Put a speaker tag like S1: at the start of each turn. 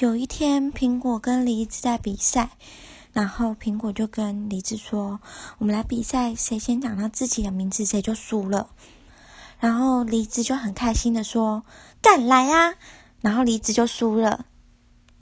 S1: 有一天苹果跟梨子在比赛然后苹果就跟梨子说我们来比赛谁先讲到自己的名字谁就输了。然后梨子就很开心的说敢来啊！然后梨子就输了。